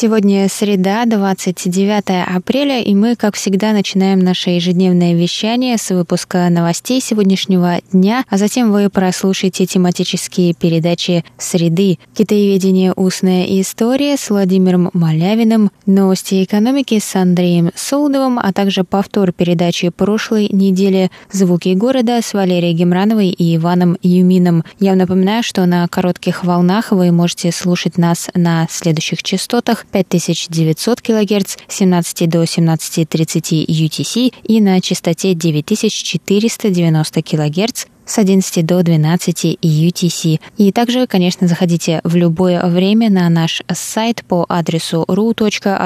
Сегодня среда, 29 апреля, и мы, как всегда, начинаем наше ежедневное вещание с выпуска новостей сегодняшнего дня, а затем вы прослушаете тематические передачи «Среды», «Китаеведение. Устная история» с Владимиром Малявиным, «Новости экономики» с Андреем Солдовым, а также повтор передачи прошлой недели «Звуки города» с Валерией Гемрановой и Иваном Юмином. Я напоминаю, что на коротких волнах вы можете слушать нас на следующих частотах 5900 кГц с 17 до 17.30 UTC и на частоте 9490 кГц с 11 до 12 UTC. И также, конечно, заходите в любое время на наш сайт по адресу ru.rti.org.tw,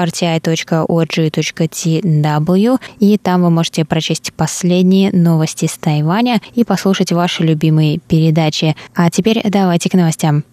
и там вы можете прочесть последние новости с Тайваня и послушать ваши любимые передачи. А теперь давайте к новостям.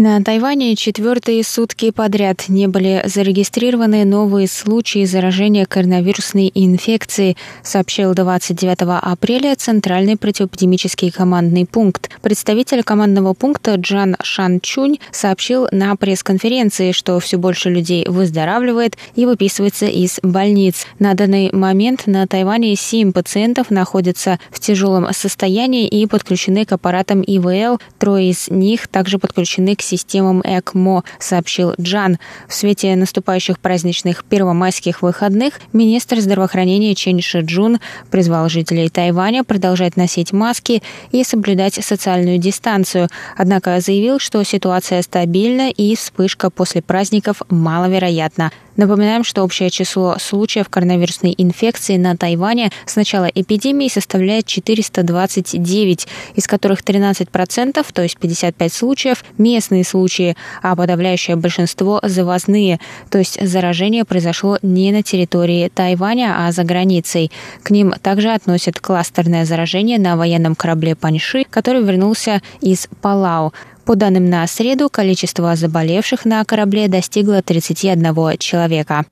На Тайване четвертые сутки подряд не были зарегистрированы новые случаи заражения коронавирусной инфекцией, сообщил 29 апреля Центральный противоэпидемический командный пункт. Представитель командного пункта Джан Шан Чунь сообщил на пресс-конференции, что все больше людей выздоравливает и выписывается из больниц. На данный момент на Тайване 7 пациентов находятся в тяжелом состоянии и подключены к аппаратам ИВЛ. Трое из них также подключены к системам ЭКМО, сообщил Джан. В свете наступающих праздничных первомайских выходных министр здравоохранения Чен Шиджун призвал жителей Тайваня продолжать носить маски и соблюдать социальную дистанцию, однако заявил, что ситуация стабильна и вспышка после праздников маловероятна. Напоминаем, что общее число случаев коронавирусной инфекции на Тайване с начала эпидемии составляет 429, из которых 13%, то есть 55 случаев, местные случаи, а подавляющее большинство завозные, то есть заражение произошло не на территории Тайваня, а за границей. К ним также относят кластерное заражение на военном корабле Паньши, который вернулся из Палау. По данным на среду, количество заболевших на корабле достигло 31 человека.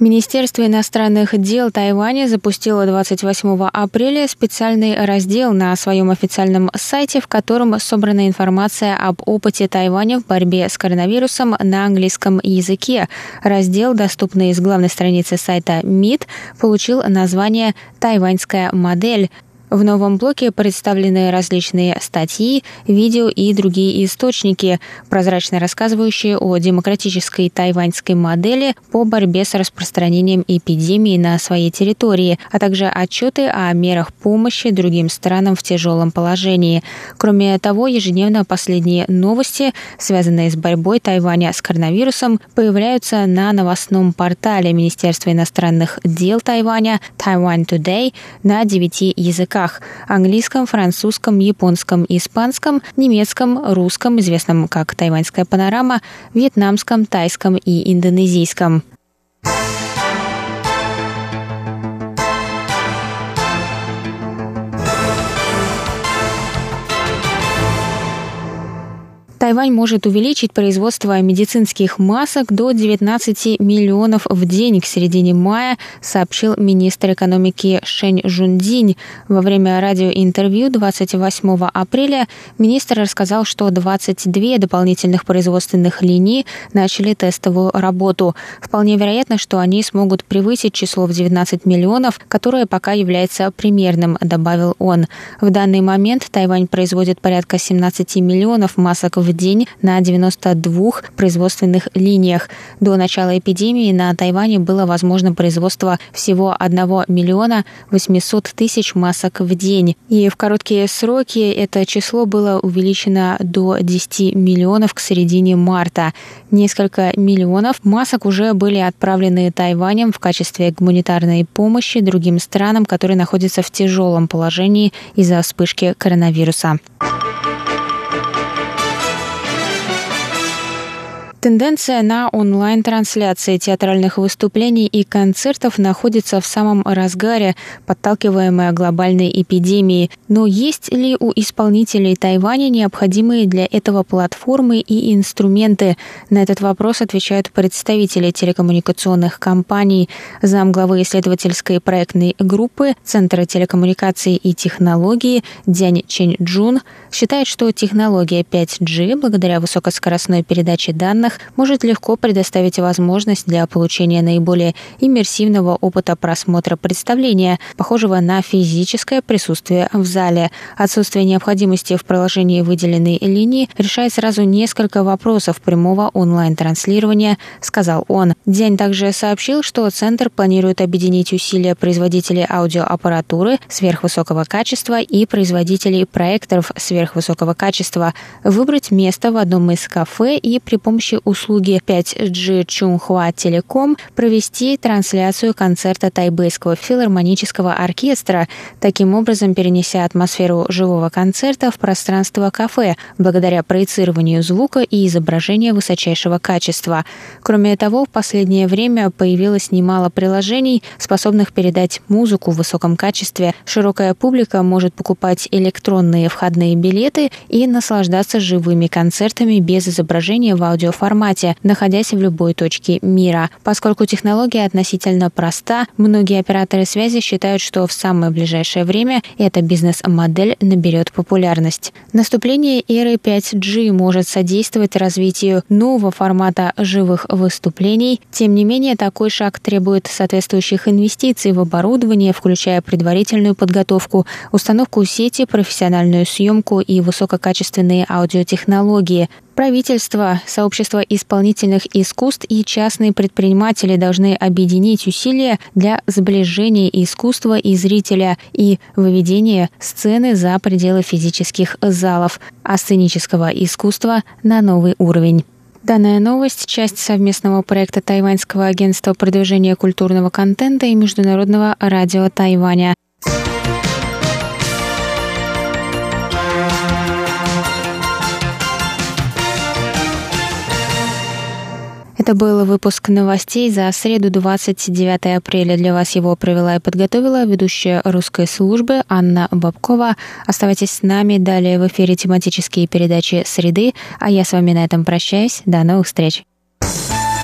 Министерство иностранных дел Тайваня запустило 28 апреля специальный раздел на своем официальном сайте, в котором собрана информация об опыте Тайваня в борьбе с коронавирусом на английском языке. Раздел, доступный с главной страницы сайта МИД, получил название «Тайваньская модель», в новом блоке представлены различные статьи, видео и другие источники, прозрачно рассказывающие о демократической тайваньской модели по борьбе с распространением эпидемии на своей территории, а также отчеты о мерах помощи другим странам в тяжелом положении. Кроме того, ежедневно последние новости, связанные с борьбой Тайваня с коронавирусом, появляются на новостном портале Министерства иностранных дел Тайваня Taiwan Today на девяти языках языках – английском, французском, японском, испанском, немецком, русском, известном как «Тайваньская панорама», вьетнамском, тайском и индонезийском. Тайвань может увеличить производство медицинских масок до 19 миллионов в день к середине мая, сообщил министр экономики Шэнь Жундинь. Во время радиоинтервью 28 апреля министр рассказал, что 22 дополнительных производственных линии начали тестовую работу. Вполне вероятно, что они смогут превысить число в 19 миллионов, которое пока является примерным, добавил он. В данный момент Тайвань производит порядка 17 миллионов масок в день на 92 производственных линиях. До начала эпидемии на Тайване было возможно производство всего 1 миллиона 800 тысяч масок в день. И в короткие сроки это число было увеличено до 10 миллионов к середине марта. Несколько миллионов масок уже были отправлены Тайванем в качестве гуманитарной помощи другим странам, которые находятся в тяжелом положении из-за вспышки коронавируса. Тенденция на онлайн-трансляции театральных выступлений и концертов находится в самом разгаре, подталкиваемая глобальной эпидемией. Но есть ли у исполнителей Тайваня необходимые для этого платформы и инструменты? На этот вопрос отвечают представители телекоммуникационных компаний. Замглавы исследовательской проектной группы Центра телекоммуникаций и технологий Дянь Чень Джун считает, что технология 5G, благодаря высокоскоростной передаче данных может легко предоставить возможность для получения наиболее иммерсивного опыта просмотра представления, похожего на физическое присутствие в зале. Отсутствие необходимости в проложении выделенной линии решает сразу несколько вопросов прямого онлайн-транслирования, сказал он. День также сообщил, что Центр планирует объединить усилия производителей аудиоаппаратуры сверхвысокого качества и производителей проекторов сверхвысокого качества, выбрать место в одном из кафе и при помощи услуги 5G Чунхуа Телеком провести трансляцию концерта Тайбэйского филармонического оркестра, таким образом перенеся атмосферу живого концерта в пространство кафе благодаря проецированию звука и изображения высочайшего качества. Кроме того, в последнее время появилось немало приложений, способных передать музыку в высоком качестве. Широкая публика может покупать электронные входные билеты и наслаждаться живыми концертами без изображения в аудиоформате формате, находясь в любой точке мира. Поскольку технология относительно проста, многие операторы связи считают, что в самое ближайшее время эта бизнес-модель наберет популярность. Наступление эры 5G может содействовать развитию нового формата живых выступлений. Тем не менее, такой шаг требует соответствующих инвестиций в оборудование, включая предварительную подготовку, установку сети, профессиональную съемку и высококачественные аудиотехнологии. Правительство, сообщество исполнительных искусств и частные предприниматели должны объединить усилия для сближения искусства и зрителя и выведения сцены за пределы физических залов, а сценического искусства на новый уровень. Данная новость – часть совместного проекта Тайваньского агентства продвижения культурного контента и Международного радио Тайваня. Это был выпуск новостей за среду 29 апреля. Для вас его провела и подготовила ведущая русской службы Анна Бабкова. Оставайтесь с нами. Далее в эфире тематические передачи «Среды». А я с вами на этом прощаюсь. До новых встреч.